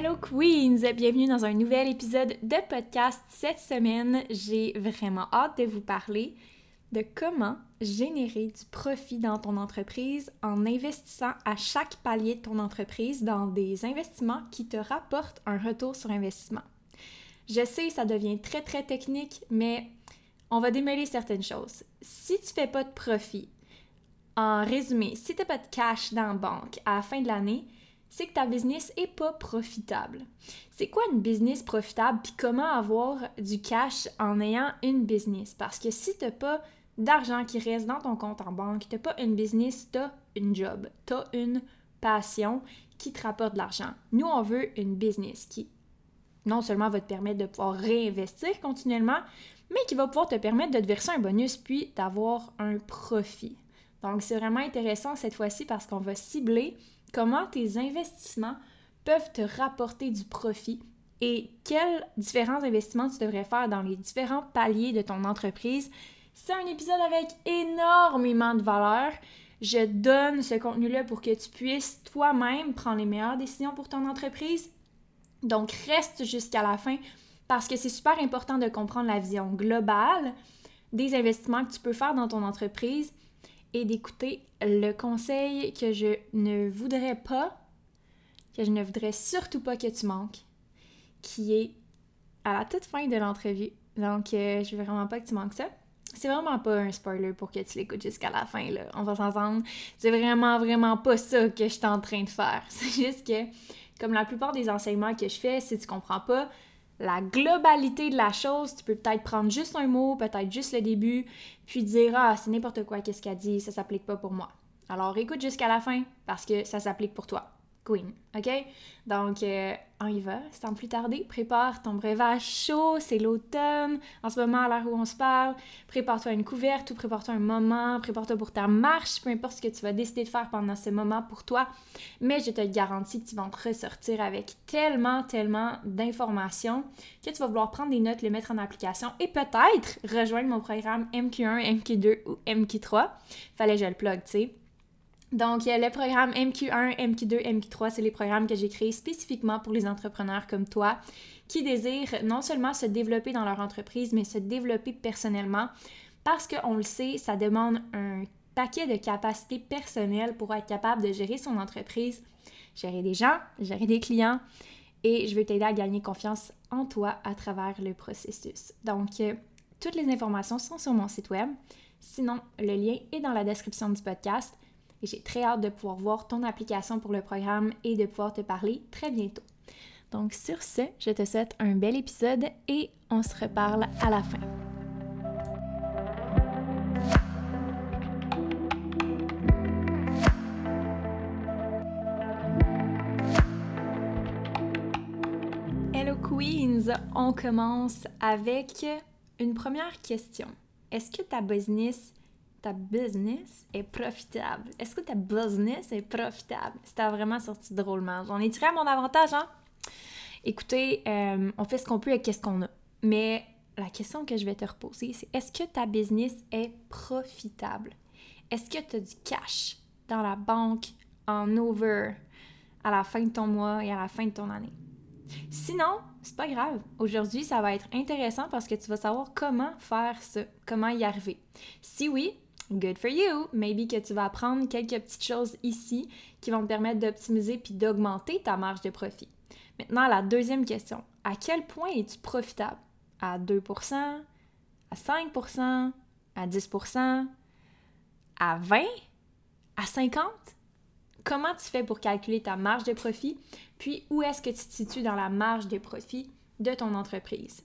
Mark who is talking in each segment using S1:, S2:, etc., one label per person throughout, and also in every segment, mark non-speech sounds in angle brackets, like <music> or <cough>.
S1: Hello Queens! Bienvenue dans un nouvel épisode de podcast. Cette semaine, j'ai vraiment hâte de vous parler de comment générer du profit dans ton entreprise en investissant à chaque palier de ton entreprise dans des investissements qui te rapportent un retour sur investissement. Je sais, ça devient très très technique, mais on va démêler certaines choses. Si tu fais pas de profit, en résumé, si tu n'as pas de cash dans la banque à la fin de l'année, c'est que ta business est pas profitable. C'est quoi une business profitable puis comment avoir du cash en ayant une business? Parce que si t'as pas d'argent qui reste dans ton compte en banque, t'as pas une business, t'as une job, t'as une passion qui te rapporte de l'argent. Nous on veut une business qui non seulement va te permettre de pouvoir réinvestir continuellement, mais qui va pouvoir te permettre de te verser un bonus puis d'avoir un profit. Donc c'est vraiment intéressant cette fois-ci parce qu'on va cibler comment tes investissements peuvent te rapporter du profit et quels différents investissements tu devrais faire dans les différents paliers de ton entreprise? C'est un épisode avec énormément de valeur. Je donne ce contenu-là pour que tu puisses toi-même prendre les meilleures décisions pour ton entreprise. Donc reste jusqu'à la fin parce que c'est super important de comprendre la vision globale des investissements que tu peux faire dans ton entreprise et d'écouter le conseil que je ne voudrais pas, que je ne voudrais surtout pas que tu manques, qui est à la toute fin de l'entrevue. Donc, euh, je veux vraiment pas que tu manques ça. C'est vraiment pas un spoiler pour que tu l'écoutes jusqu'à la fin, là. On va s'entendre. C'est vraiment, vraiment pas ça que je suis en train de faire. <laughs> C'est juste que, comme la plupart des enseignements que je fais, si tu comprends pas, la globalité de la chose, tu peux peut-être prendre juste un mot, peut-être juste le début, puis dire Ah, c'est n'importe quoi, qu'est-ce qu'elle dit, ça s'applique pas pour moi. Alors écoute jusqu'à la fin parce que ça s'applique pour toi. Queen, ok? Donc, euh, on y va, sans plus tarder. Prépare ton breuvage chaud, c'est l'automne. En ce moment, à l'heure où on se parle, prépare-toi une couverte ou prépare-toi un moment, prépare-toi pour ta marche, peu importe ce que tu vas décider de faire pendant ce moment pour toi. Mais je te garantis que tu vas te ressortir avec tellement, tellement d'informations que tu vas vouloir prendre des notes, les mettre en application et peut-être rejoindre mon programme MQ1, MQ2 ou MQ3. Fallait que je le plug, tu sais. Donc, le programme MQ1, MQ2, MQ3, c'est les programmes que j'ai créés spécifiquement pour les entrepreneurs comme toi qui désirent non seulement se développer dans leur entreprise, mais se développer personnellement parce qu'on le sait, ça demande un paquet de capacités personnelles pour être capable de gérer son entreprise, gérer des gens, gérer des clients et je veux t'aider à gagner confiance en toi à travers le processus. Donc, euh, toutes les informations sont sur mon site web. Sinon, le lien est dans la description du podcast j'ai très hâte de pouvoir voir ton application pour le programme et de pouvoir te parler très bientôt. Donc sur ce, je te souhaite un bel épisode et on se reparle à la fin. Hello Queens, on commence avec une première question. Est-ce que ta business ta business est profitable? Est-ce que ta business est profitable? C'était vraiment sorti drôlement. J'en ai tiré à mon avantage, hein? Écoutez, euh, on fait ce qu'on peut avec ce qu'on a. Mais la question que je vais te reposer, c'est est-ce que ta business est profitable? Est-ce que tu as du cash dans la banque en over à la fin de ton mois et à la fin de ton année? Sinon, c'est pas grave. Aujourd'hui, ça va être intéressant parce que tu vas savoir comment faire ça, comment y arriver. Si oui, good for you. Maybe que tu vas apprendre quelques petites choses ici qui vont te permettre d'optimiser puis d'augmenter ta marge de profit. Maintenant, la deuxième question. À quel point es-tu profitable? À 2% à 5% à 10% à 20 à 50 Comment tu fais pour calculer ta marge de profit? Puis où est-ce que tu te situes dans la marge de profit de ton entreprise?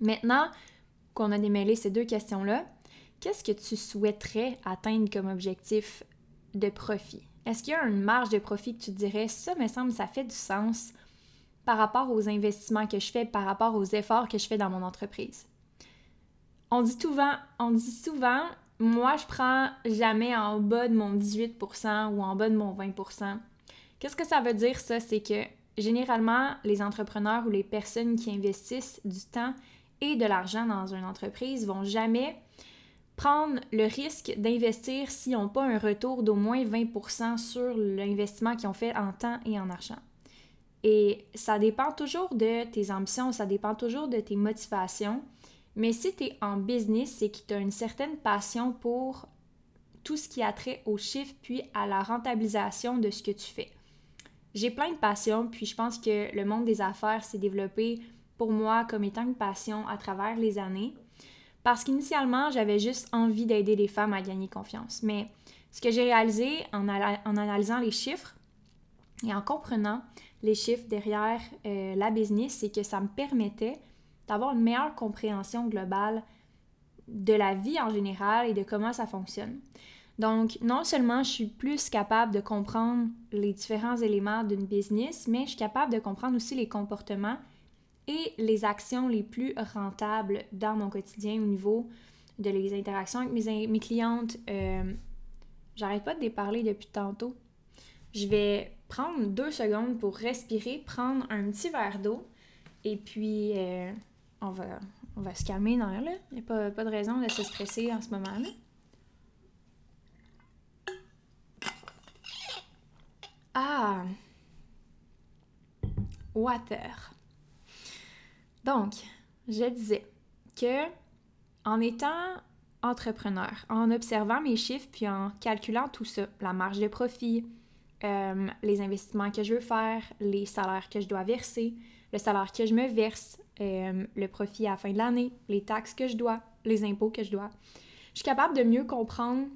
S1: Maintenant qu'on a démêlé ces deux questions-là, qu'est-ce que tu souhaiterais atteindre comme objectif de profit? Est-ce qu'il y a une marge de profit que tu dirais, ça me semble, ça fait du sens par rapport aux investissements que je fais, par rapport aux efforts que je fais dans mon entreprise? On dit souvent, on dit souvent, moi je prends jamais en bas de mon 18% ou en bas de mon 20%. Qu'est-ce que ça veut dire ça? C'est que généralement, les entrepreneurs ou les personnes qui investissent du temps et de l'argent dans une entreprise vont jamais prendre le risque d'investir s'ils n'ont pas un retour d'au moins 20% sur l'investissement qu'ils ont fait en temps et en argent. Et ça dépend toujours de tes ambitions, ça dépend toujours de tes motivations. Mais si tu es en business, c'est que tu as une certaine passion pour tout ce qui a trait aux chiffres puis à la rentabilisation de ce que tu fais. J'ai plein de passions, puis je pense que le monde des affaires s'est développé pour moi comme étant une passion à travers les années. Parce qu'initialement, j'avais juste envie d'aider les femmes à gagner confiance. Mais ce que j'ai réalisé en, analysant les chiffres et en comprenant les chiffres derrière euh, la business, c'est que ça me permettait d'avoir une meilleure compréhension globale de la vie en général et de comment ça fonctionne. Donc, non seulement je suis plus capable de comprendre les différents éléments d'une business, mais je suis capable de comprendre aussi les comportements et les actions les plus rentables dans mon quotidien au niveau de les interactions avec mes, clientes. Euh, j'arrête pas de les parler depuis tantôt. Je vais prendre deux secondes pour respirer, prendre un petit verre d'eau et puis euh, on, va, on va se calmer dans là. Il n'y a pas, pas de raison de se stresser en ce moment-là. Ah! Water. Donc, je disais que en étant entrepreneur, en observant mes chiffres puis en calculant tout ça, la marge de profit, euh, les investissements que je veux faire, les salaires que je dois verser, le salaire que je me verse, euh, le profit à la fin de l'année, les taxes que je dois, les impôts que je dois. Je suis capable de mieux comprendre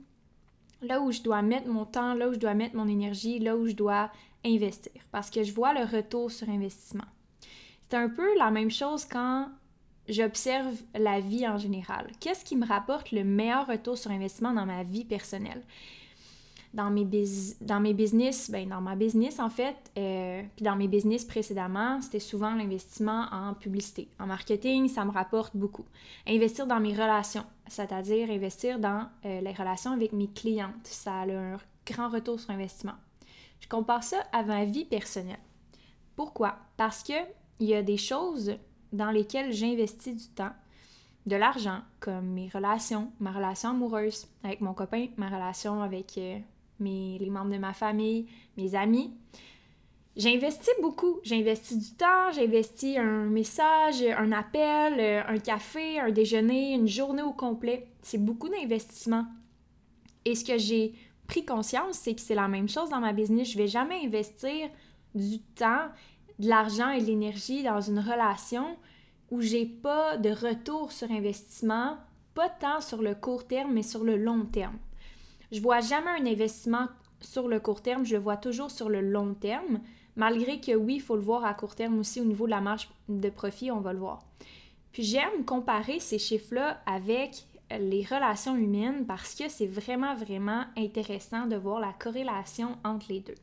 S1: là où je dois mettre mon temps, là où je dois mettre mon énergie, là où je dois investir, parce que je vois le retour sur investissement. C'est un peu la même chose quand j'observe la vie en général. Qu'est-ce qui me rapporte le meilleur retour sur investissement dans ma vie personnelle? Dans mes, business, ben dans ma business en fait, euh, puis dans mes business précédemment, c'était souvent l'investissement en publicité. En marketing, ça me rapporte beaucoup. Investir dans mes relations, c'est-à-dire investir dans euh, les relations avec mes clientes, ça a un grand retour sur investissement. Je compare ça à ma vie personnelle. Pourquoi? Parce que il y a des choses dans lesquelles j'investis du temps, de l'argent, comme mes relations, ma relation amoureuse avec mon copain, ma relation avec euh, les membres de ma famille, mes amis. J'investis beaucoup. J'investis du temps, j'investis un message, un appel, euh, un café, un déjeuner, une journée au complet. C'est beaucoup d'investissement. Et ce que j'ai pris conscience, c'est que c'est la même chose dans ma business. Je vais jamais investir du temps de l'argent et de l'énergie dans une relation où j'ai pas de retour sur investissement, pas tant sur le court terme, mais sur le long terme. Je vois jamais un investissement sur le court terme, je le vois toujours sur le long terme, malgré que oui, il faut le voir à court terme aussi au niveau de la marge de profit, on va le voir. Puis j'aime comparer ces chiffres-là avec les relations humaines parce que c'est vraiment, vraiment intéressant de voir la corrélation entre les deux.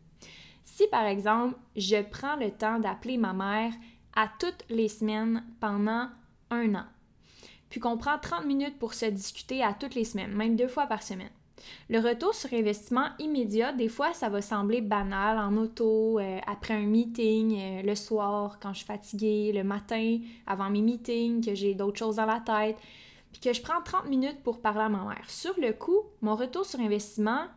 S1: Si par exemple, je prends le temps d'appeler ma mère à toutes les semaines pendant un an, puis qu'on prend 30 minutes pour se discuter à toutes les semaines, même deux fois par semaine. Le retour sur investissement immédiat, des fois, ça va sembler banal en auto, euh, après un meeting, euh, le soir, quand je suis fatiguée, le matin, avant mes meetings, que j'ai d'autres choses dans la tête, puis que je prends 30 minutes pour parler à ma mère. Sur le coup, mon retour sur investissement,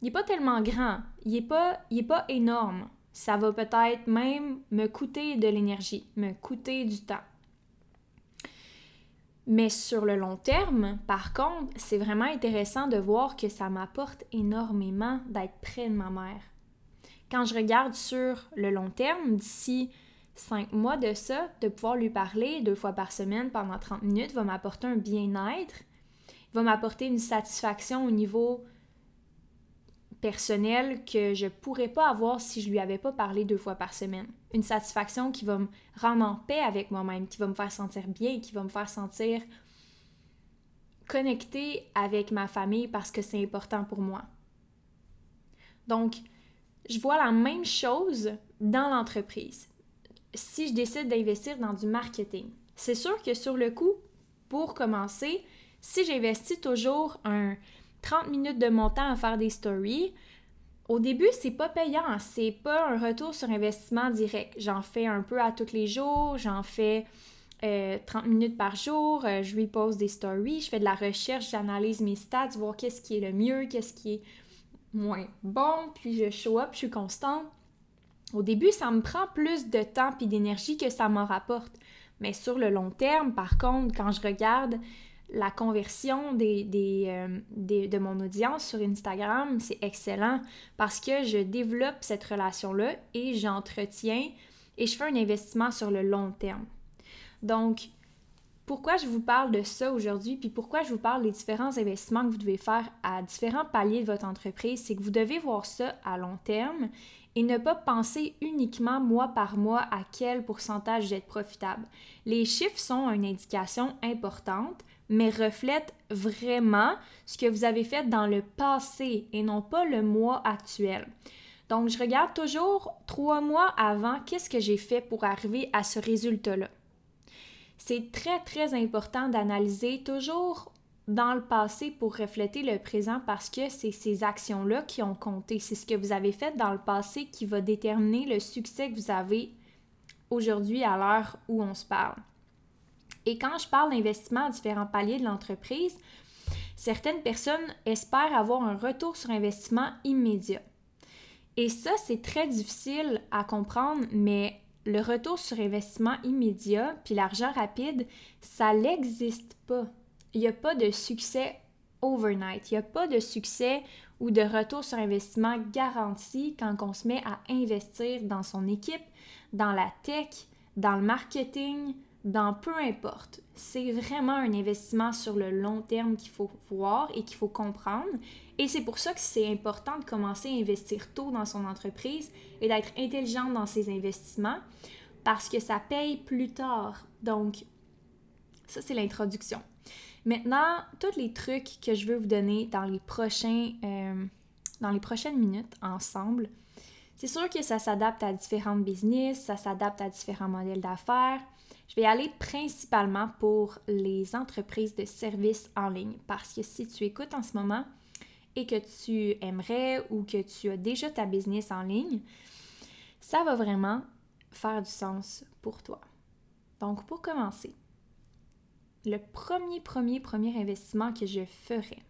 S1: il n'est pas tellement grand, il n'est pas, énorme. Ça va peut-être même me coûter de l'énergie, me coûter du temps. Mais sur le long terme, par contre, c'est vraiment intéressant de voir que ça m'apporte énormément d'être près de ma mère. Quand je regarde sur le long terme, d'ici cinq mois de ça, de pouvoir lui parler deux fois par semaine pendant 30 minutes va m'apporter un bien-être, va m'apporter une satisfaction au niveau personnel que je pourrais pas avoir si je lui avais pas parlé deux fois par semaine. Une satisfaction qui va me rendre en paix avec moi-même, qui va me faire sentir bien, qui va me faire sentir connectée avec ma famille parce que c'est important pour moi. Donc, je vois la même chose dans l'entreprise. Si je décide d'investir dans du marketing, c'est sûr que sur le coup, pour commencer, si j'investis toujours un 30 minutes de mon temps à faire des stories, au début, c'est pas payant, c'est pas un retour sur investissement direct. J'en fais un peu à tous les jours, j'en fais 30 euh, minutes par jour, euh, je lui pose des stories, je fais de la recherche, j'analyse mes stats, voir qu'est-ce qui est le mieux, qu'est-ce qui est moins bon, puis je show up, je suis constante. Au début, ça me prend plus de temps et d'énergie que ça m'en rapporte. Mais sur le long terme, par contre, quand je regarde la conversion euh, de mon audience sur Instagram, c'est excellent parce que je développe cette relation-là et j'entretiens et je fais un investissement sur le long terme. Donc, pourquoi je vous parle de ça aujourd'hui, puis pourquoi je vous parle des différents investissements que vous devez faire à différents paliers de votre entreprise, c'est que vous devez voir ça à long terme et ne pas penser uniquement mois par mois à quel pourcentage d'être profitable. Les chiffres sont une indication importante, mais reflètent vraiment ce que vous avez fait dans le passé et non pas le mois actuel. Donc, je regarde toujours trois mois avant qu'est-ce que j'ai fait pour arriver à ce résultat-là? C'est très, très important d'analyser toujours dans le passé pour refléter le présent parce que c'est ces actions-là qui ont compté. C'est ce que vous avez fait dans le passé qui va déterminer le succès que vous avez aujourd'hui à l'heure où on se parle. Et quand je parle d'investissement à différents paliers de l'entreprise, certaines personnes espèrent avoir un retour sur investissement immédiat. Et ça, c'est très difficile à comprendre, mais le retour sur investissement immédiat puis l'argent rapide, ça n'existe pas. Il n'y a pas de succès overnight. Il n'y a pas de succès ou de retour sur investissement garanti quand on se met à investir dans son équipe, dans la tech, dans le marketing, dans peu importe. C'est vraiment un investissement sur le long terme qu'il faut voir et qu'il faut comprendre. Et c'est pour ça que c'est important de commencer à investir tôt dans son entreprise et d'être intelligent dans ses investissements parce que ça paye plus tard. Donc, ça, c'est l'introduction. Maintenant, tous les trucs que je veux vous donner dans les, prochains, euh, dans les prochaines minutes ensemble, c'est sûr que ça s'adapte à différents business, ça s'adapte à différents modèles d'affaires. Je vais aller principalement pour les entreprises de services en ligne parce que si tu écoutes en ce moment et que tu aimerais ou que tu as déjà ta business en ligne, ça va vraiment faire du sens pour toi. Donc pour commencer, le premier, premier, premier investissement que je ferais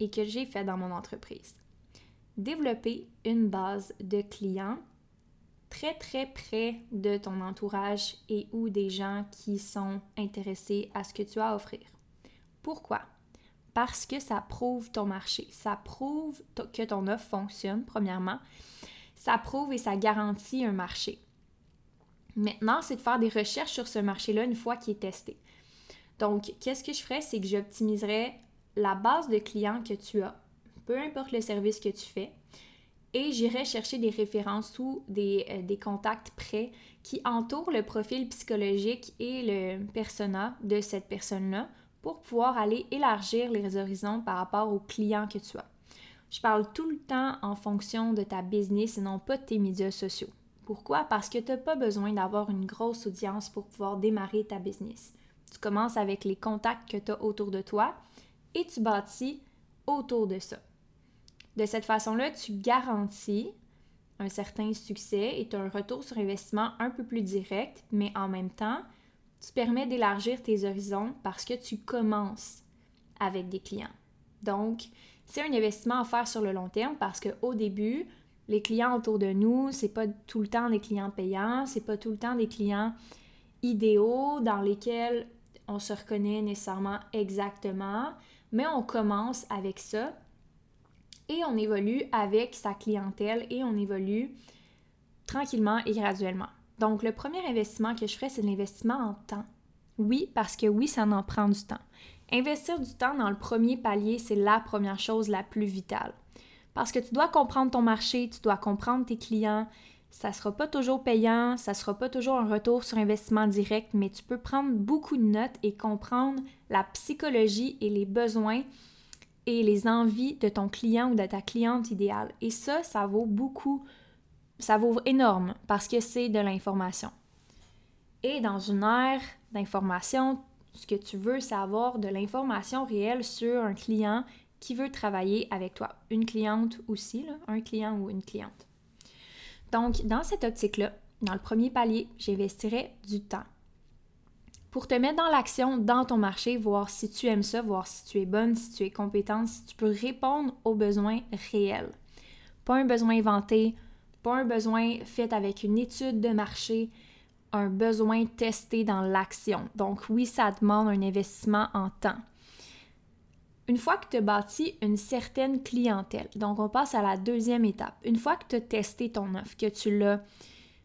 S1: et que j'ai fait dans mon entreprise, développer une base de clients très très près de ton entourage et ou des gens qui sont intéressés à ce que tu as à offrir. Pourquoi? Parce que ça prouve ton marché, ça prouve que ton offre fonctionne, premièrement, ça prouve et ça garantit un marché. Maintenant, c'est de faire des recherches sur ce marché-là une fois qu'il est testé. Donc, qu'est-ce que je ferais? C'est que j'optimiserais la base de clients que tu as, peu importe le service que tu fais, et j'irai chercher des références ou des, euh, contacts prêts qui entourent le profil psychologique et le persona de cette personne-là pour pouvoir aller élargir les horizons par rapport aux clients que tu as. Je parle tout le temps en fonction de ta business et non pas de tes médias sociaux. Pourquoi? Parce que tu n'as pas besoin d'avoir une grosse audience pour pouvoir démarrer ta business. Tu commences avec les contacts que tu as autour de toi et tu bâtis autour de ça. De cette façon-là, tu garantis un certain succès et un retour sur investissement un peu plus direct, mais en même temps, tu permets d'élargir tes horizons parce que tu commences avec des clients. Donc, c'est un investissement à faire sur le long terme parce qu'au début, les clients autour de nous, c'est pas tout le temps des clients payants, c'est pas tout le temps des clients idéaux dans lesquels on se reconnaît nécessairement exactement, mais on commence avec ça et on évolue avec sa clientèle et on évolue tranquillement et graduellement. Donc, le premier investissement que je ferais, c'est l'investissement en temps. Oui, parce que oui, ça en prend du temps. Investir du temps dans le premier palier, c'est la première chose la plus vitale. Parce que tu dois comprendre ton marché, tu dois comprendre tes clients. Ça ne sera pas toujours payant, ça ne sera pas toujours un retour sur investissement direct, mais tu peux prendre beaucoup de notes et comprendre la psychologie et les besoins et les envies de ton client ou de ta cliente idéale. Et ça, ça vaut beaucoup, ça vaut énorme parce que c'est de l'information. Et dans une ère d'information, ce que tu veux, c'est avoir de l'information réelle sur un client qui veut travailler avec toi. Une cliente aussi, là, un client ou une cliente. Donc, dans cette optique-là, dans le premier palier, j'investirais du temps pour te mettre dans l'action dans ton marché, voir si tu aimes ça, voir si tu es bonne, si tu es compétente, si tu peux répondre aux besoins réels. Pas un besoin inventé, pas un besoin fait avec une étude de marché, un besoin testé dans l'action. Donc oui, ça demande un investissement en temps. Une fois que tu as bâti une certaine clientèle, donc on passe à la deuxième étape. Une fois que tu as testé ton offre, que tu l'as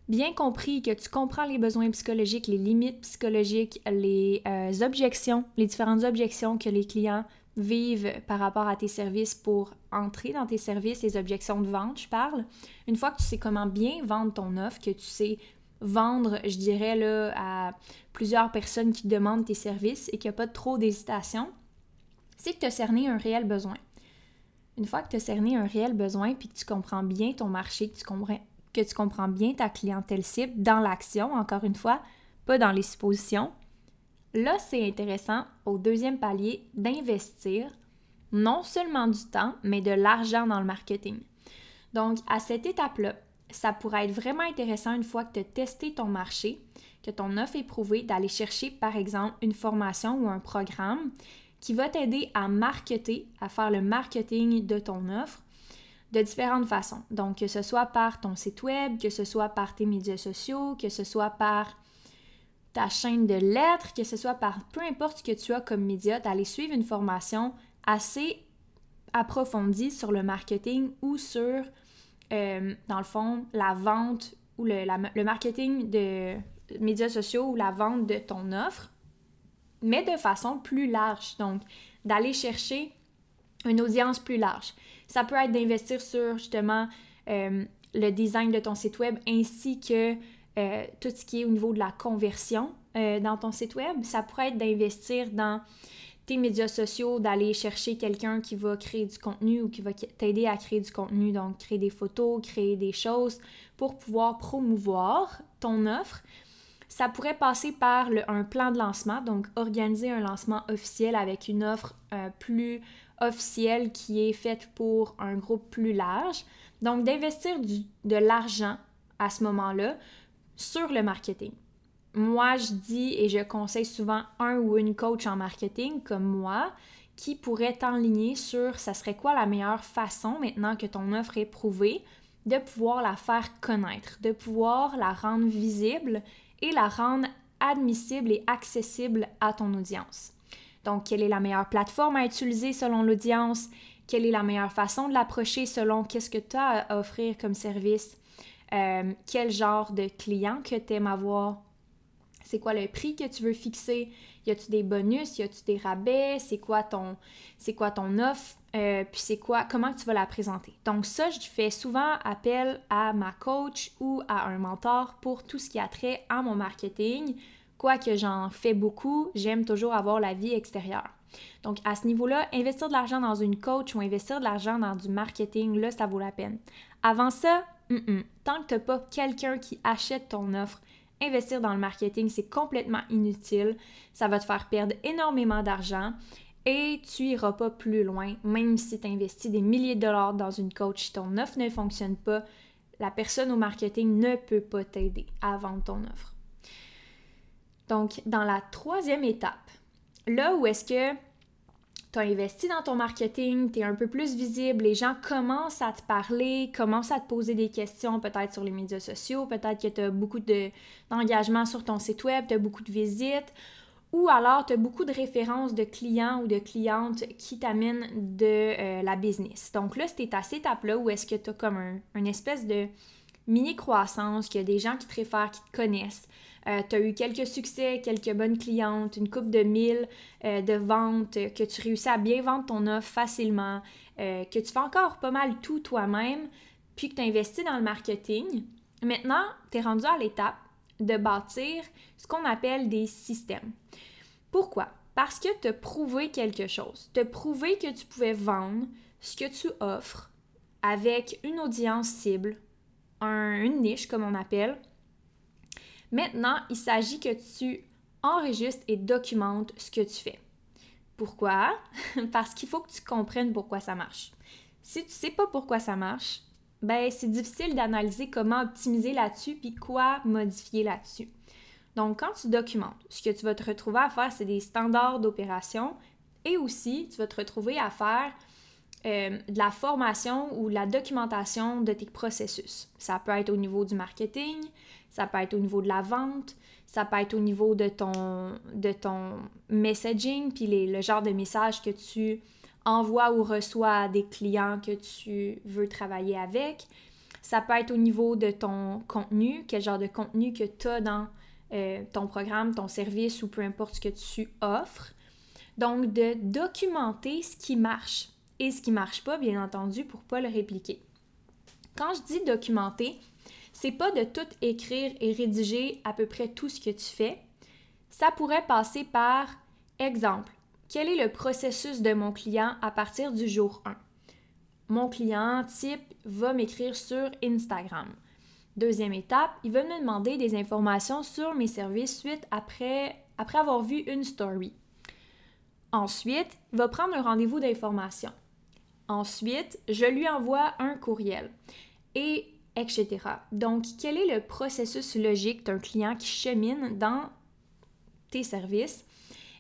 S1: bien compris que tu comprends les besoins psychologiques, les limites psychologiques, les euh, objections, les différentes objections que les clients vivent par rapport à tes services pour entrer dans tes services, les objections de vente, je parle. Une fois que tu sais comment bien vendre ton offre, que tu sais vendre, je dirais, là, à plusieurs personnes qui demandent tes services et qu'il n'y a pas trop d'hésitation, c'est que tu as cerné un réel besoin. Une fois que tu as cerné un réel besoin puis que tu comprends bien ton marché, que tu comprends que tu comprends bien ta clientèle cible dans l'action, encore une fois, pas dans les suppositions. Là, c'est intéressant au deuxième palier d'investir non seulement du temps, mais de l'argent dans le marketing. Donc, à cette étape-là, ça pourrait être vraiment intéressant une fois que tu as testé ton marché, que ton offre est prouvée, d'aller chercher par exemple une formation ou un programme qui va t'aider à marketer, à faire le marketing de ton offre de différentes façons. Donc, que ce soit par ton site web, que ce soit par tes médias sociaux, que ce soit par ta chaîne de lettres, que ce soit par peu importe ce que tu as comme média, d'aller suivre une formation assez approfondie sur le marketing ou sur, euh, dans le fond, la vente ou le, le marketing de médias sociaux ou la vente de ton offre, mais de façon plus large. Donc, d'aller chercher une audience plus large. Ça peut être d'investir sur justement euh, le design de ton site web ainsi que euh, tout ce qui est au niveau de la conversion euh, dans ton site web. Ça pourrait être d'investir dans tes médias sociaux, d'aller chercher quelqu'un qui va créer du contenu ou qui va t'aider à créer du contenu, donc créer des photos, créer des choses pour pouvoir promouvoir ton offre. Ça pourrait passer par un plan de lancement, donc organiser un lancement officiel avec une offre plus officielle qui est faite pour un groupe plus large. Donc, d'investir de l'argent à ce moment-là sur le marketing. Moi, je dis et je conseille souvent un ou une coach en marketing comme moi qui pourrait t'enligner sur ça serait quoi la meilleure façon maintenant que ton offre est prouvée de pouvoir la faire connaître, de pouvoir la rendre visible et la rendre admissible et accessible à ton audience. Donc, quelle est la meilleure plateforme à utiliser selon l'audience? Quelle est la meilleure façon de l'approcher selon qu'est-ce que tu as à offrir comme service? Euh, quel genre de client que tu aimes avoir? C'est quoi le prix que tu veux fixer? Y a-tu des bonus? Y a-tu des rabais? C'est quoi ton, c'est quoi ton offre? Euh, puis c'est quoi, comment tu vas la présenter? Donc ça, je fais souvent appel à ma coach ou à un mentor pour tout ce qui a trait à mon marketing, Quoique j'en fais beaucoup, j'aime toujours avoir la vie extérieure. Donc, à ce niveau-là, investir de l'argent dans une coach ou investir de l'argent dans du marketing, là, ça vaut la peine. Avant ça, tant que tu n'as pas quelqu'un qui achète ton offre, investir dans le marketing, c'est complètement inutile. Ça va te faire perdre énormément d'argent et tu iras pas plus loin, même si tu investis des milliers de dollars dans une coach. Si ton offre ne fonctionne pas, la personne au marketing ne peut pas t'aider à vendre ton offre. Donc, dans la troisième étape, là où est-ce que tu as investi dans ton marketing, tu es un peu plus visible, les gens commencent à te parler, commencent à te poser des questions peut-être sur les médias sociaux, peut-être que tu as beaucoup d'engagement sur ton site web, tu as beaucoup de visites, ou alors tu as beaucoup de références de clients ou de clientes qui t'amènent de euh, la business. Donc là, c'était à cette étape-là où est-ce que tu as comme un, une espèce de mini-croissance, qu'il y a des gens qui te réfèrent, qui te connaissent. Euh, tu as eu quelques succès, quelques bonnes clientes, une coupe de mille euh, de ventes, que tu réussis à bien vendre ton offre facilement, que tu fais encore pas mal tout toi-même, puis que tu investis dans le marketing. Maintenant, tu es rendu à l'étape de bâtir ce qu'on appelle des systèmes. Pourquoi? Parce que tu as prouvé quelque chose. Tu as prouvé que tu pouvais vendre ce que tu offres avec une audience cible, une niche comme on appelle. Maintenant, il s'agit que tu enregistres et documentes ce que tu fais. Pourquoi? <laughs> Parce qu'il faut que tu comprennes pourquoi ça marche. Si tu ne sais pas pourquoi ça marche, ben c'est difficile d'analyser comment optimiser là-dessus puis quoi modifier là-dessus. Donc, quand tu documentes, ce que tu vas te retrouver à faire, c'est des standards d'opération et aussi, tu vas te retrouver à faire euh, de la formation ou de la documentation de tes processus. Ça peut être au niveau du marketing, ça peut être au niveau de la vente, ça peut être au niveau de ton, messaging, puis le genre de message que tu envoies ou reçois à des clients que tu veux travailler avec. Ça peut être au niveau de ton contenu, quel genre de contenu que tu as dans euh, ton programme, ton service ou peu importe ce que tu offres. Donc, de documenter ce qui marche et ce qui marche pas, bien entendu, pour pas le répliquer. Quand je dis documenter, c'est pas de tout écrire et rédiger à peu près tout ce que tu fais. Ça pourrait passer par exemple. Quel est le processus de mon client à partir du jour 1? Mon client type va m'écrire sur Instagram. Deuxième étape, il va me demander des informations sur mes services suite après, après avoir vu une story. Ensuite, il va prendre un rendez-vous d'information. Ensuite, je lui envoie un courriel et etc. Donc, quel est le processus logique d'un client qui chemine dans tes services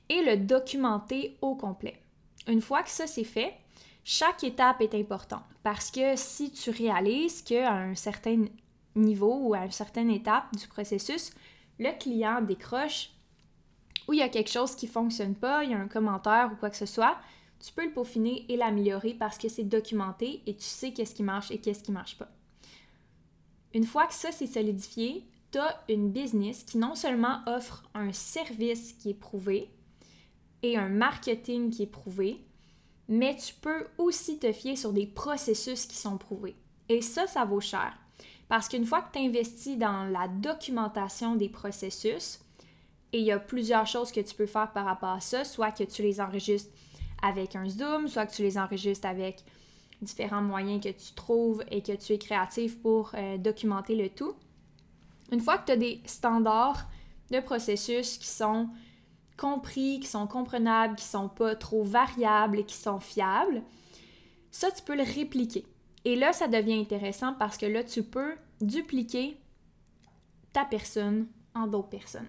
S1: et le documenter au complet? Une fois que ça c'est fait, chaque étape est importante parce que si tu réalises qu'à un certain niveau ou à une certaine étape du processus, le client décroche ou il y a quelque chose qui ne fonctionne pas, il y a un commentaire ou quoi que ce soit, tu peux le peaufiner et l'améliorer parce que c'est documenté et tu sais qu'est-ce qui marche et qu'est-ce qui marche pas. Une fois que ça c'est solidifié, tu as une business qui non seulement offre un service qui est prouvé et un marketing qui est prouvé, mais tu peux aussi te fier sur des processus qui sont prouvés. Et ça, ça vaut cher. Parce qu'une fois que tu investis dans la documentation des processus, et il y a plusieurs choses que tu peux faire par rapport à ça, soit que tu les enregistres avec un Zoom, soit que tu les enregistres avec différents moyens que tu trouves et que tu es créatif pour euh, documenter le tout. Une fois que tu as des standards de processus qui sont compris, qui sont comprenables, qui sont pas trop variables et qui sont fiables, ça, tu peux le répliquer. Et là, ça devient intéressant parce que là, tu peux dupliquer ta personne en d'autres personnes.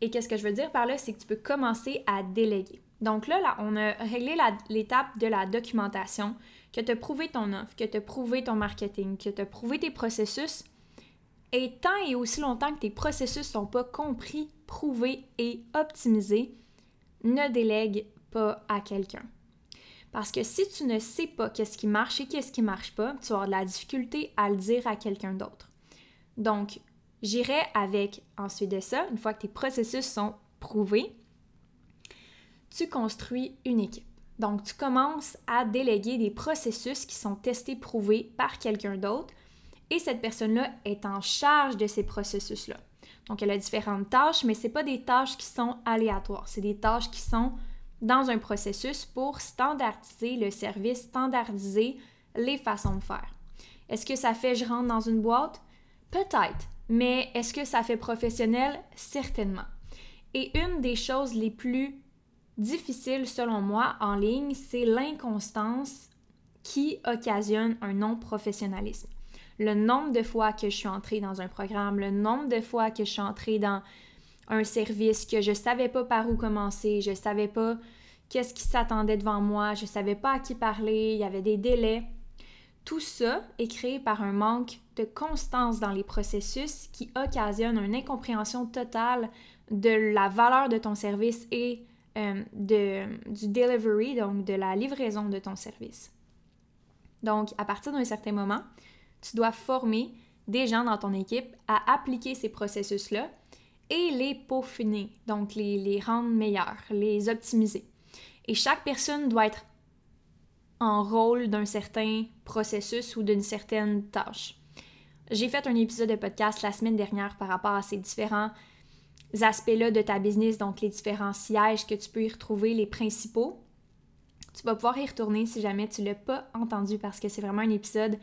S1: Et qu'est-ce que je veux dire par là, c'est que tu peux commencer à déléguer. Donc là, là on a réglé l'étape de la documentation, que tu as prouvé ton offre, que tu as prouvé ton marketing, que tu as prouvé tes processus. Et tant et aussi longtemps que tes processus ne sont pas compris, prouvés et optimisés, ne délègue pas à quelqu'un. Parce que si tu ne sais pas qu'est-ce qui marche et qu'est-ce qui marche pas, tu vas avoir de la difficulté à le dire à quelqu'un d'autre. Donc, j'irai avec, ensuite de ça, une fois que tes processus sont prouvés, tu construis une équipe. Donc, tu commences à déléguer des processus qui sont testés, prouvés par quelqu'un d'autre, et cette personne-là est en charge de ces processus-là. Donc, elle a différentes tâches, mais ce pas des tâches qui sont aléatoires, c'est des tâches qui sont dans un processus pour standardiser le service, standardiser les façons de faire. Est-ce que ça fait je rentre dans une boîte? Peut-être, mais est-ce que ça fait professionnel? Certainement. Et une des choses les plus difficiles selon moi en ligne, c'est l'inconstance qui occasionne un non-professionnalisme. Le nombre de fois que je suis entrée dans un programme, le nombre de fois que je suis entrée dans un service que je savais pas par où commencer, je savais pas qu'est-ce qui s'attendait devant moi, je savais pas à qui parler, il y avait des délais. Tout ça est créé par un manque de constance dans les processus qui occasionne une incompréhension totale de la valeur de ton service et euh, de, du delivery, donc de la livraison de ton service. Donc, à partir d'un certain moment, tu dois former des gens dans ton équipe à appliquer ces processus-là et les peaufiner, donc les, les rendre meilleurs, les optimiser. Et chaque personne doit être en rôle d'un certain processus ou d'une certaine tâche. J'ai fait un épisode de podcast la semaine dernière par rapport à ces différents aspects-là de ta business, donc les différents sièges que tu peux y retrouver, les principaux. Tu vas pouvoir y retourner si jamais tu ne l'as pas entendu parce que c'est vraiment un épisode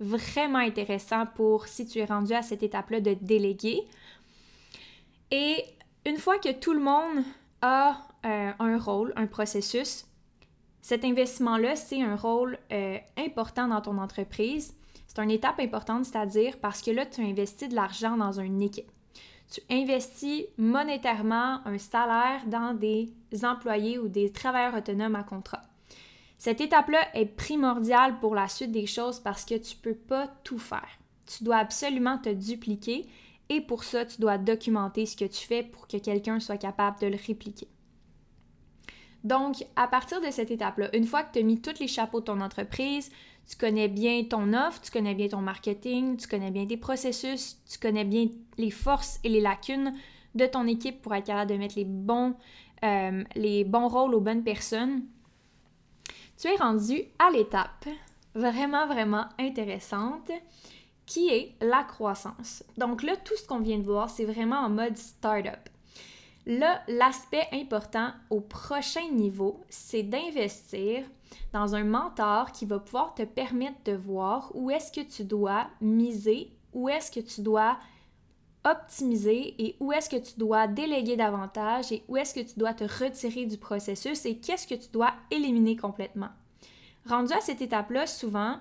S1: vraiment intéressant pour si tu es rendu à cette étape-là de déléguer. Et une fois que tout le monde a euh, un rôle, un processus, cet investissement-là, c'est un rôle euh, important dans ton entreprise. C'est une étape importante, c'est-à-dire parce que là, tu investis de l'argent dans une équipe. Tu investis monétairement un salaire dans des employés ou des travailleurs autonomes à contrat. Cette étape-là est primordiale pour la suite des choses parce que tu ne peux pas tout faire. Tu dois absolument te dupliquer et pour ça, tu dois documenter ce que tu fais pour que quelqu'un soit capable de le répliquer. Donc, à partir de cette étape-là, une fois que tu as mis tous les chapeaux de ton entreprise, tu connais bien ton offre, tu connais bien ton marketing, tu connais bien tes processus, tu connais bien les forces et les lacunes de ton équipe pour être capable de mettre les bons, euh, rôles aux bonnes personnes, tu es rendu à l'étape vraiment, vraiment intéressante qui est la croissance. Donc là, tout ce qu'on vient de voir, c'est vraiment en mode startup. Là, l'aspect important au prochain niveau, c'est d'investir dans un mentor qui va pouvoir te permettre de voir où est-ce que tu dois miser, où est-ce que tu dois optimiser et où est-ce que tu dois déléguer davantage et où est-ce que tu dois te retirer du processus et qu'est-ce que tu dois éliminer complètement. Rendu à cette étape-là, souvent,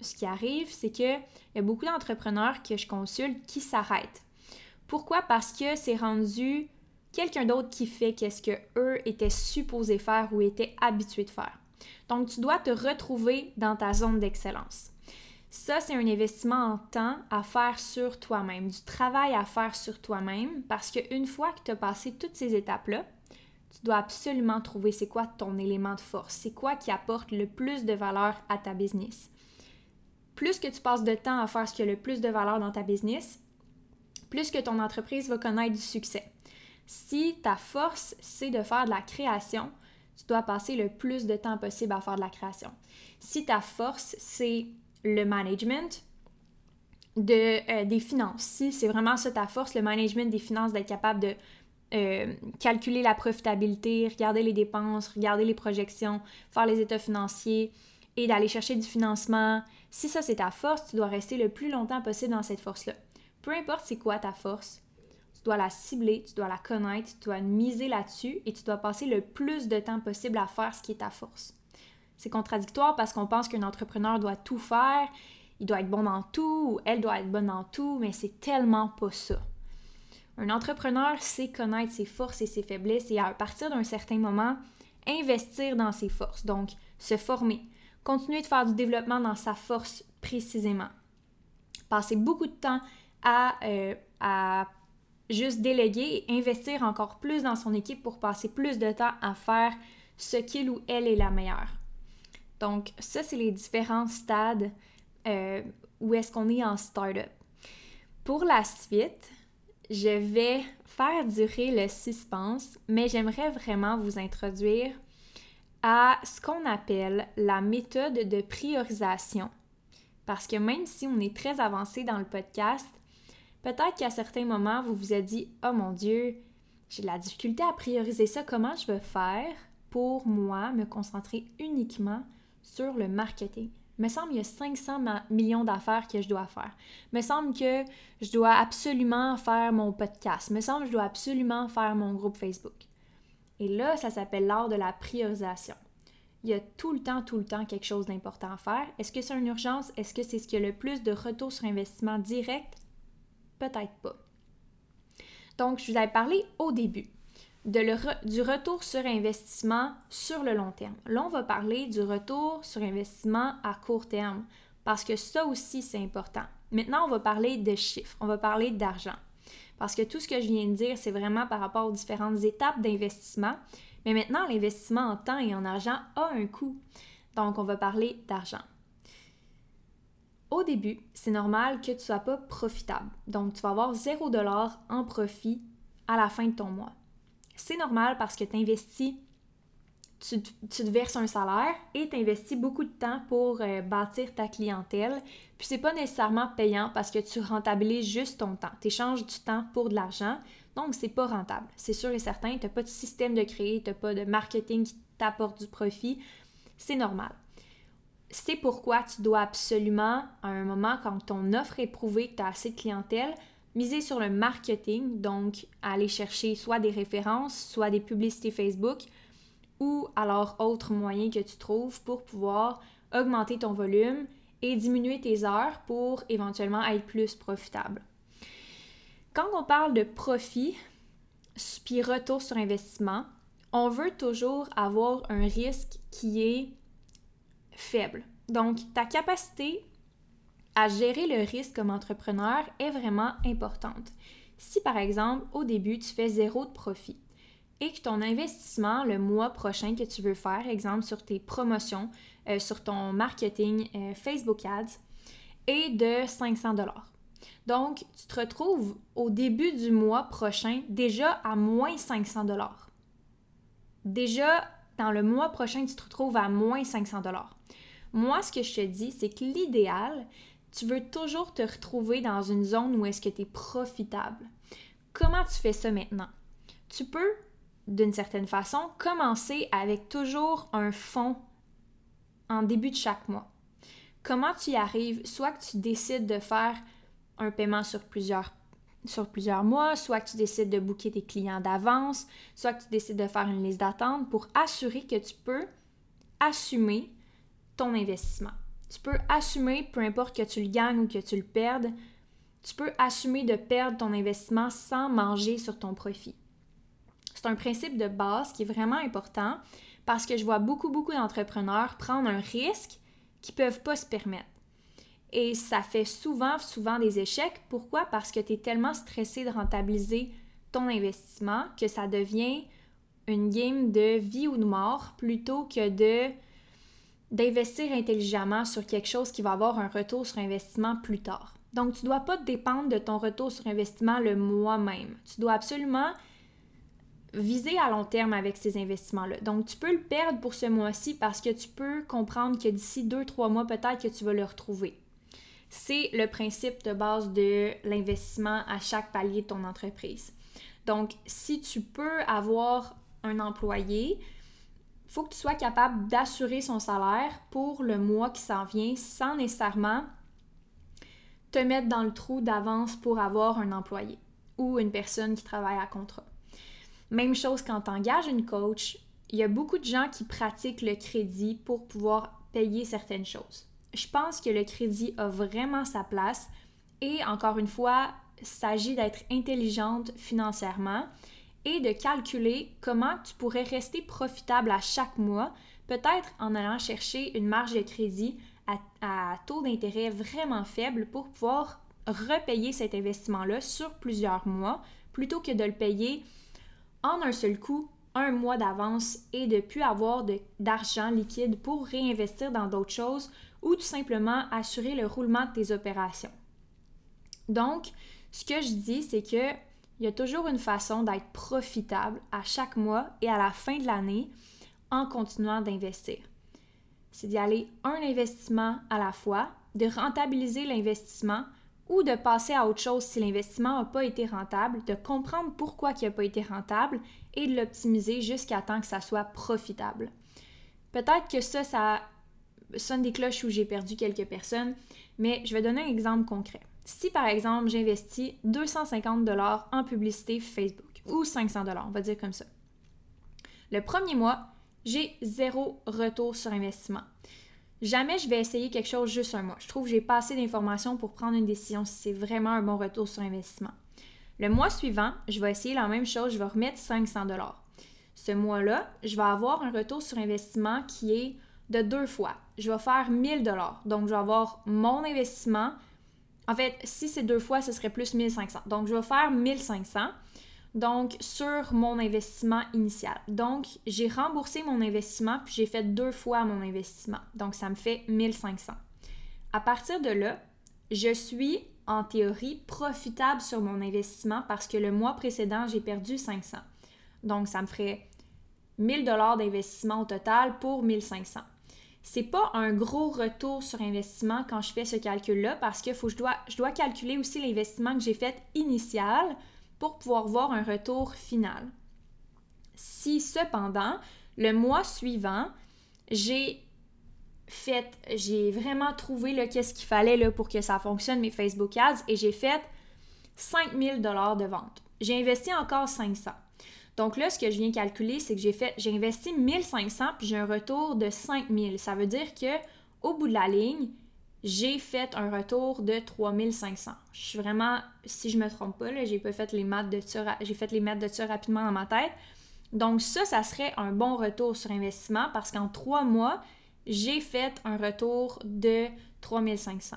S1: ce qui arrive, c'est qu'il y a beaucoup d'entrepreneurs que je consulte qui s'arrêtent. Pourquoi? Parce que c'est rendu quelqu'un d'autre qui fait qu'est-ce que eux étaient supposés faire ou étaient habitués de faire. Donc, tu dois te retrouver dans ta zone d'excellence. Ça, c'est un investissement en temps à faire sur toi-même, du travail à faire sur toi-même, parce qu'une fois que tu as passé toutes ces étapes-là, tu dois absolument trouver c'est quoi ton élément de force, c'est quoi qui apporte le plus de valeur à ta business. Plus que tu passes de temps à faire ce qui a le plus de valeur dans ta business, plus que ton entreprise va connaître du succès. Si ta force, c'est de faire de la création, tu dois passer le plus de temps possible à faire de la création. Si ta force, c'est le management euh, des finances, si c'est vraiment ça ta force, le management des finances, d'être capable de euh, calculer la profitabilité, regarder les dépenses, regarder les projections, faire les états financiers et d'aller chercher du financement, si ça c'est ta force, tu dois rester le plus longtemps possible dans cette force-là. Peu importe c'est quoi ta force, tu dois la cibler, tu dois la connaître, tu dois miser là-dessus et tu dois passer le plus de temps possible à faire ce qui est ta force. C'est contradictoire parce qu'on pense qu'un entrepreneur doit tout faire, il doit être bon dans tout ou elle doit être bonne dans tout, mais c'est tellement pas ça. Un entrepreneur sait connaître ses forces et ses faiblesses et à partir d'un certain moment, investir dans ses forces, donc se former, continuer de faire du développement dans sa force précisément. Passer beaucoup de temps à, euh, à juste déléguer et investir encore plus dans son équipe pour passer plus de temps à faire ce qu'il ou elle est la meilleure. Donc, ça, c'est les différents stades euh, où est-ce qu'on est en startup. Pour la suite, je vais faire durer le suspense, mais j'aimerais vraiment vous introduire à ce qu'on appelle la méthode de priorisation. Parce que même si on est très avancé dans le podcast, Peut-être qu'à certains moments, vous vous êtes dit Oh mon Dieu, j'ai de la difficulté à prioriser ça. Comment je vais faire pour moi me concentrer uniquement sur le marketing? me semble qu'il y a 500 millions d'affaires que je dois faire. me semble que je dois absolument faire mon podcast. me semble que je dois absolument faire mon groupe Facebook. Et là, ça s'appelle l'art de la priorisation. Il y a tout le temps, tout le temps quelque chose d'important à faire. Est-ce que c'est une urgence? Est-ce que c'est ce qui a le plus de retour sur investissement direct? Peut-être pas. Donc, je vous avais parlé au début du retour sur investissement sur le long terme. Là, on va parler du retour sur investissement à court terme parce que ça aussi, c'est important. Maintenant, on va parler de chiffres, on va parler d'argent. Parce que tout ce que je viens de dire, c'est vraiment par rapport aux différentes étapes d'investissement. Mais maintenant, l'investissement en temps et en argent a un coût. Donc, on va parler d'argent. Au début, c'est normal que tu sois pas profitable. Donc, tu vas avoir 0$ en profit à la fin de ton mois. C'est normal parce que tu investis, tu, te verses un salaire et tu investis beaucoup de temps pour euh, bâtir ta clientèle. Puis c'est pas nécessairement payant parce que tu rentabilises juste ton temps. Tu échanges du temps pour de l'argent. Donc, c'est pas rentable. C'est sûr et certain, tu n'as pas de système de créer, tu n'as pas de marketing qui t'apporte du profit. C'est normal. C'est pourquoi tu dois absolument, à un moment, quand ton offre est prouvée que tu as assez de clientèle, miser sur le marketing, donc aller chercher soit des références, soit des publicités Facebook ou alors autres moyens que tu trouves pour pouvoir augmenter ton volume et diminuer tes heures pour éventuellement être plus profitable. Quand on parle de profit, puis retour sur investissement, on veut toujours avoir un risque qui est faible. Donc, ta capacité à gérer le risque comme entrepreneur est vraiment importante. Si par exemple, au début, tu fais zéro de profit et que ton investissement le mois prochain que tu veux faire, exemple sur tes promotions, euh, sur ton marketing euh, Facebook Ads, est de 500 dollars. Donc, tu te retrouves au début du mois prochain déjà à moins 500 dollars. Déjà, le mois prochain, tu te retrouves à moins 500 dollars. Moi, ce que je te dis, c'est que l'idéal, tu veux toujours te retrouver dans une zone où est-ce que tu es profitable. Comment tu fais ça maintenant? Tu peux, d'une certaine façon, commencer avec toujours un fonds en début de chaque mois. Comment tu y arrives? Soit que tu décides de faire un paiement sur plusieurs, sur plusieurs mois, soit que tu décides de booker tes clients d'avance, soit que tu décides de faire une liste d'attente pour assurer que tu peux assumer ton investissement. Tu peux assumer, peu importe que tu le gagnes ou que tu le perdes, tu peux assumer de perdre ton investissement sans manger sur ton profit. C'est un principe de base qui est vraiment important parce que je vois beaucoup, beaucoup d'entrepreneurs prendre un risque qu'ils ne peuvent pas se permettre. Et ça fait souvent, souvent des échecs. Pourquoi? Parce que tu es tellement stressé de rentabiliser ton investissement que ça devient une game de vie ou de mort plutôt que de d'investir intelligemment sur quelque chose qui va avoir un retour sur investissement plus tard. Donc, tu ne dois pas dépendre de ton retour sur investissement le mois même. Tu dois absolument viser à long terme avec ces investissements-là. Donc, tu peux le perdre pour ce mois-ci parce que tu peux comprendre que d'ici deux, trois mois, peut-être que tu vas le retrouver. C'est le principe de base de l'investissement à chaque palier de ton entreprise. Donc, si tu peux avoir un employé, faut que tu sois capable d'assurer son salaire pour le mois qui s'en vient sans nécessairement te mettre dans le trou d'avance pour avoir un employé ou une personne qui travaille à contrat. Même chose quand tu engages une coach, il y a beaucoup de gens qui pratiquent le crédit pour pouvoir payer certaines choses. Je pense que le crédit a vraiment sa place et encore une fois, s'agit d'être intelligente financièrement et de calculer comment tu pourrais rester profitable à chaque mois, peut-être en allant chercher une marge de crédit à, taux d'intérêt vraiment faible pour pouvoir repayer cet investissement-là sur plusieurs mois plutôt que de le payer en un seul coup un mois d'avance et de plus avoir d'argent liquide pour réinvestir dans d'autres choses ou tout simplement assurer le roulement de tes opérations. Donc, ce que je dis, c'est que il y a toujours une façon d'être profitable à chaque mois et à la fin de l'année en continuant d'investir. C'est d'y aller un investissement à la fois, de rentabiliser l'investissement ou de passer à autre chose si l'investissement n'a pas été rentable, de comprendre pourquoi il n'a pas été rentable et de l'optimiser jusqu'à temps que ça soit profitable. Peut-être que ça, ça sonne des cloches où j'ai perdu quelques personnes, mais je vais donner un exemple concret. Si par exemple j'investis 250 dollars en publicité Facebook ou 500 dollars, on va dire comme ça. Le premier mois, j'ai zéro retour sur investissement. Jamais je vais essayer quelque chose juste un mois. Je trouve que j'ai pas assez d'informations pour prendre une décision si c'est vraiment un bon retour sur investissement. Le mois suivant, je vais essayer la même chose, je vais remettre 500 dollars. Ce mois-là, je vais avoir un retour sur investissement qui est de deux fois. Je vais faire 1000 dollars. Donc, je vais avoir mon investissement. En fait, si c'est deux fois, ce serait plus 1500. Donc, je vais faire 1500. Donc, sur mon investissement initial. Donc, j'ai remboursé mon investissement, puis j'ai fait deux fois mon investissement. Donc, ça me fait 1500. À partir de là, je suis en théorie profitable sur mon investissement parce que le mois précédent, j'ai perdu 500. Donc, ça me ferait 1000 dollars d'investissement au total pour 1500. C'est pas un gros retour sur investissement quand je fais ce calcul-là parce que je, dois, calculer aussi l'investissement que j'ai fait initial pour pouvoir voir un retour final. Si cependant, le mois suivant, j'ai fait, j'ai vraiment trouvé le qu'est-ce qu'il fallait là, pour que ça fonctionne, mes Facebook Ads, et j'ai fait 5000 dollars de vente. J'ai investi encore 500. Donc là, ce que je viens calculer, c'est que j'ai fait, j'ai investi 1500 puis j'ai un retour de 5000. Ça veut dire que au bout de la ligne, j'ai fait un retour de 3500. Je suis vraiment, si je me trompe pas, j'ai pas fait les maths de ça, j'ai fait les maths de ça rapidement dans ma tête. Donc ça, ça serait un bon retour sur investissement parce qu'en trois mois, j'ai fait un retour de 3500.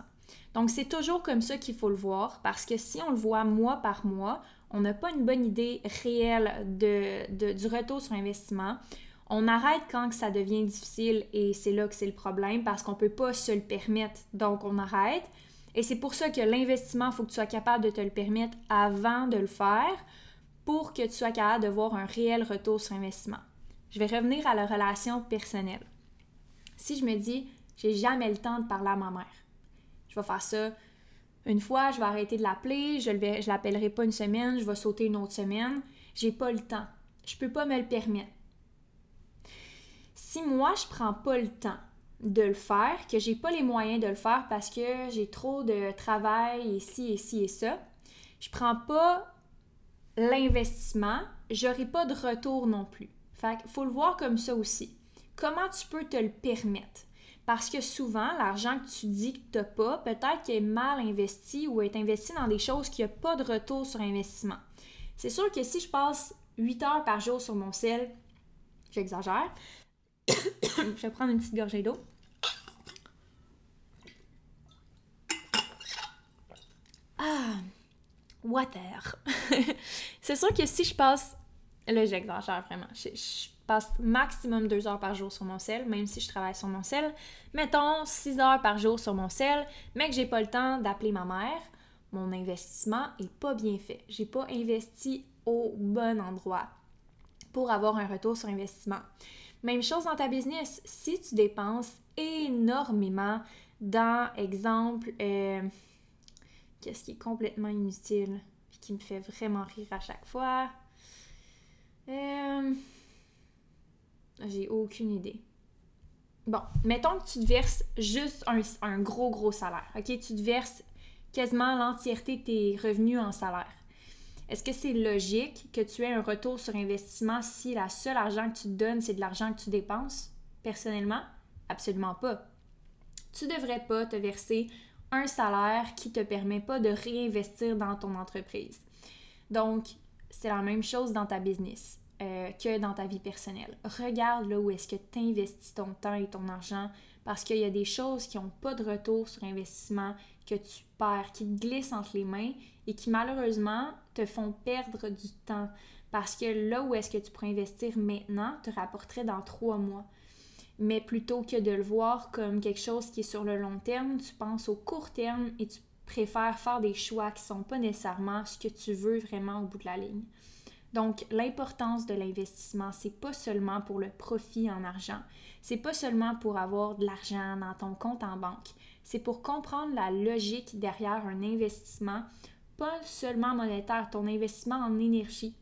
S1: Donc c'est toujours comme ça qu'il faut le voir parce que si on le voit mois par mois, on n'a pas une bonne idée réelle de, du retour sur investissement. On arrête quand ça devient difficile et c'est là que c'est le problème parce qu'on ne peut pas se le permettre. Donc, on arrête. Et c'est pour ça que l'investissement, il faut que tu sois capable de te le permettre avant de le faire pour que tu sois capable de voir un réel retour sur investissement. Je vais revenir à la relation personnelle. Si je me dis, j'ai jamais le temps de parler à ma mère, je vais faire ça une fois, je vais arrêter de l'appeler, je ne l'appellerai pas une semaine, je vais sauter une autre semaine. J'ai pas le temps. Je peux pas me le permettre si moi je prends pas le temps de le faire, que j'ai pas les moyens de le faire parce que j'ai trop de travail ici et ci et ça, je prends pas l'investissement, j'aurai pas de retour non plus. Fait faut le voir comme ça aussi. Comment tu peux te le permettre? Parce que souvent, l'argent que tu dis que tu n'as pas, peut-être qu'il est mal investi ou est investi dans des choses qui n'ont pas de retour sur investissement. C'est sûr que si je passe 8 heures par jour sur mon sel, j'exagère, <coughs> je vais prendre une petite gorgée d'eau. Ah, water. <laughs> c'est sûr que si je passe, là j'exagère vraiment, je, passe maximum deux heures par jour sur mon sel, même si je travaille sur mon sel. Mettons 6 heures par jour sur mon sel, mais que j'ai pas le temps d'appeler ma mère, mon investissement est pas bien fait. J'ai pas investi au bon endroit pour avoir un retour sur investissement. Même chose dans ta business. Si tu dépenses énormément dans, exemple, euh, qu'est-ce qui est complètement inutile et qui me fait vraiment rire à chaque fois? Euh, j'ai aucune idée. Bon, mettons que tu te verses juste un, gros, gros salaire. OK? Tu te verses quasiment l'entièreté de tes revenus en salaire. Est-ce que c'est logique que tu aies un retour sur investissement si la seule argent que tu te donnes, c'est de l'argent que tu dépenses? Personnellement, absolument pas. Tu ne devrais pas te verser un salaire qui ne te permet pas de réinvestir dans ton entreprise. Donc, c'est la même chose dans ta business euh, que dans ta vie personnelle. Regarde là où est-ce que tu investis ton temps et ton argent parce qu'il y a des choses qui n'ont pas de retour sur investissement, que tu perds, qui te glissent entre les mains et qui malheureusement te font perdre du temps. Parce que là où est-ce que tu pourrais investir maintenant te rapporterait dans trois mois. Mais plutôt que de le voir comme quelque chose qui est sur le long terme, tu penses au court terme et tu préfères faire des choix qui ne sont pas nécessairement ce que tu veux vraiment au bout de la ligne. Donc, l'importance de l'investissement, c'est pas seulement pour le profit en argent, c'est pas seulement pour avoir de l'argent dans ton compte en banque, c'est pour comprendre la logique derrière un investissement, pas seulement monétaire, ton investissement en énergie.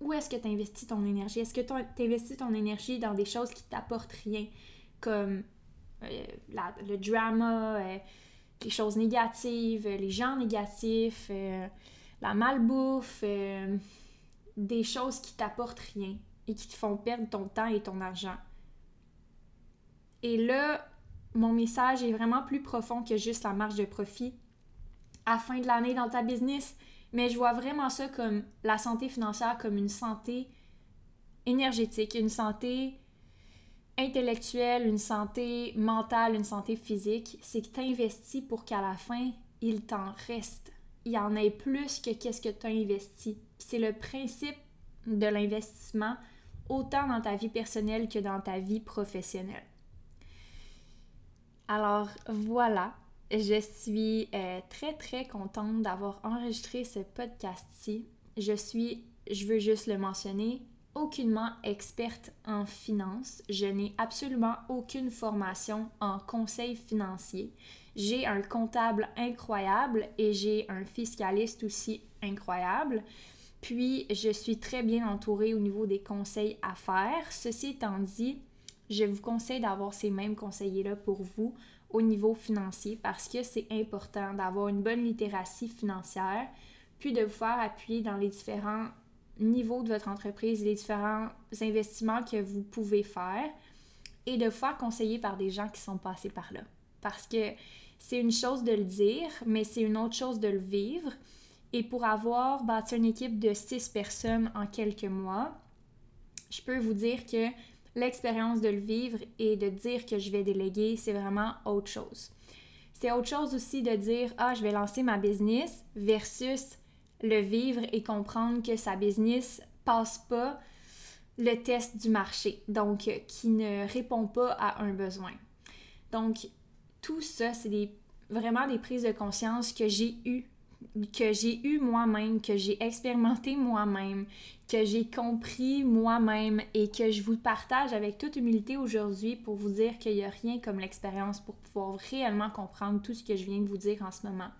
S1: Où est-ce que tu investis ton énergie? Est-ce que tu investis ton énergie dans des choses qui t'apportent rien, comme euh, le drama, euh, les choses négatives, les gens négatifs, euh, la malbouffe, des choses qui t'apportent rien et qui te font perdre ton temps et ton argent. Et là, mon message est vraiment plus profond que juste la marge de profit. À fin de l'année dans ta business, mais je vois vraiment ça comme la santé financière comme une santé énergétique, une santé intellectuelle, une santé mentale, une santé physique. C'est que tu investis pour qu'à la fin, il t'en reste. Il y en ait plus que qu'est-ce que tu as investi. C'est le principe de l'investissement, autant dans ta vie personnelle que dans ta vie professionnelle. Alors voilà, je suis euh, très très contente d'avoir enregistré ce podcast-ci. Je suis, je veux juste le mentionner, aucunement experte en finance. Je n'ai absolument aucune formation en conseil financier. J'ai un comptable incroyable et j'ai un fiscaliste aussi incroyable. Puis, je suis très bien entourée au niveau des conseils à faire. Ceci étant dit, je vous conseille d'avoir ces mêmes conseillers-là pour vous au niveau financier parce que c'est important d'avoir une bonne littératie financière, puis de vous faire appuyer dans les différents niveaux de votre entreprise, les différents investissements que vous pouvez faire et de vous faire conseiller par des gens qui sont passés par là. Parce que c'est une chose de le dire, mais c'est une autre chose de le vivre. Et pour avoir bâti une équipe de six personnes en quelques mois, je peux vous dire que l'expérience de le vivre et de dire que je vais déléguer, c'est vraiment autre chose. C'est autre chose aussi de dire ah, je vais lancer ma business versus le vivre et comprendre que sa business passe pas le test du marché, donc qui ne répond pas à un besoin. Donc tout ça, c'est vraiment des prises de conscience que j'ai eues que j'ai eu moi-même, que j'ai expérimenté moi-même, que j'ai compris moi-même et que je vous partage avec toute humilité aujourd'hui pour vous dire qu'il n'y a rien comme l'expérience pour pouvoir réellement comprendre tout ce que je viens de vous dire en ce moment.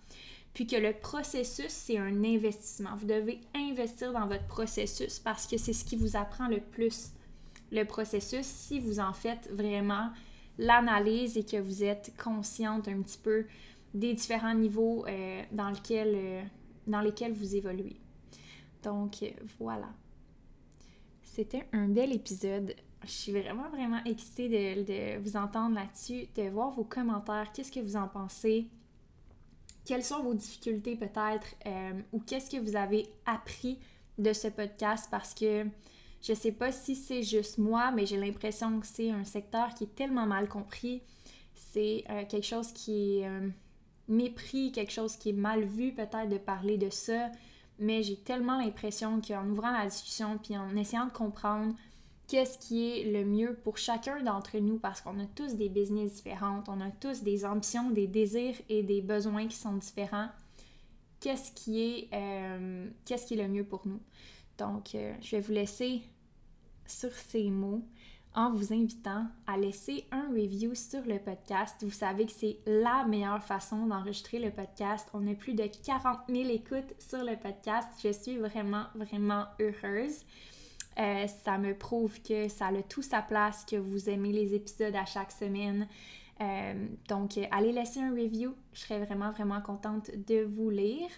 S1: Puis que le processus, c'est un investissement. Vous devez investir dans votre processus parce que c'est ce qui vous apprend le plus. Le processus, si vous en faites vraiment l'analyse et que vous êtes consciente un petit peu des différents niveaux euh, dans, lesquels, euh, dans lesquels vous évoluez. Donc voilà. C'était un bel épisode. Je suis vraiment, vraiment excitée de, vous entendre là-dessus, de voir vos commentaires. Qu'est-ce que vous en pensez? Quelles sont vos difficultés peut-être? Euh, ou qu'est-ce que vous avez appris de ce podcast? Parce que je sais pas si c'est juste moi, mais j'ai l'impression que c'est un secteur qui est tellement mal compris. C'est quelque chose qui est mépris, quelque chose qui est mal vu peut-être de parler de ça, mais j'ai tellement l'impression qu'en ouvrant la discussion puis en essayant de comprendre qu'est-ce qui est le mieux pour chacun d'entre nous parce qu'on a tous des business différentes, on a tous des ambitions, des désirs et des besoins qui sont différents. Qu'est-ce qui est, euh, qu'est-ce qui est le mieux pour nous? Donc, euh, je vais vous laisser sur ces mots en vous invitant à laisser un review sur le podcast. Vous savez que c'est la meilleure façon d'enregistrer le podcast. On a plus de 40 000 écoutes sur le podcast. Je suis vraiment, vraiment heureuse. Euh, ça me prouve que ça a tout sa place, que vous aimez les épisodes à chaque semaine. Euh, donc, allez laisser un review. Je serais vraiment, vraiment contente de vous lire.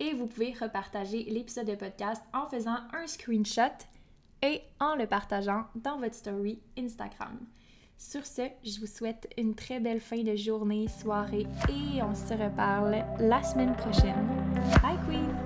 S1: Et vous pouvez repartager l'épisode de podcast en faisant un screenshot et en le partageant dans votre story Instagram. Sur ce, je vous souhaite une très belle fin de journée, soirée et on se reparle la semaine prochaine. Bye Queen!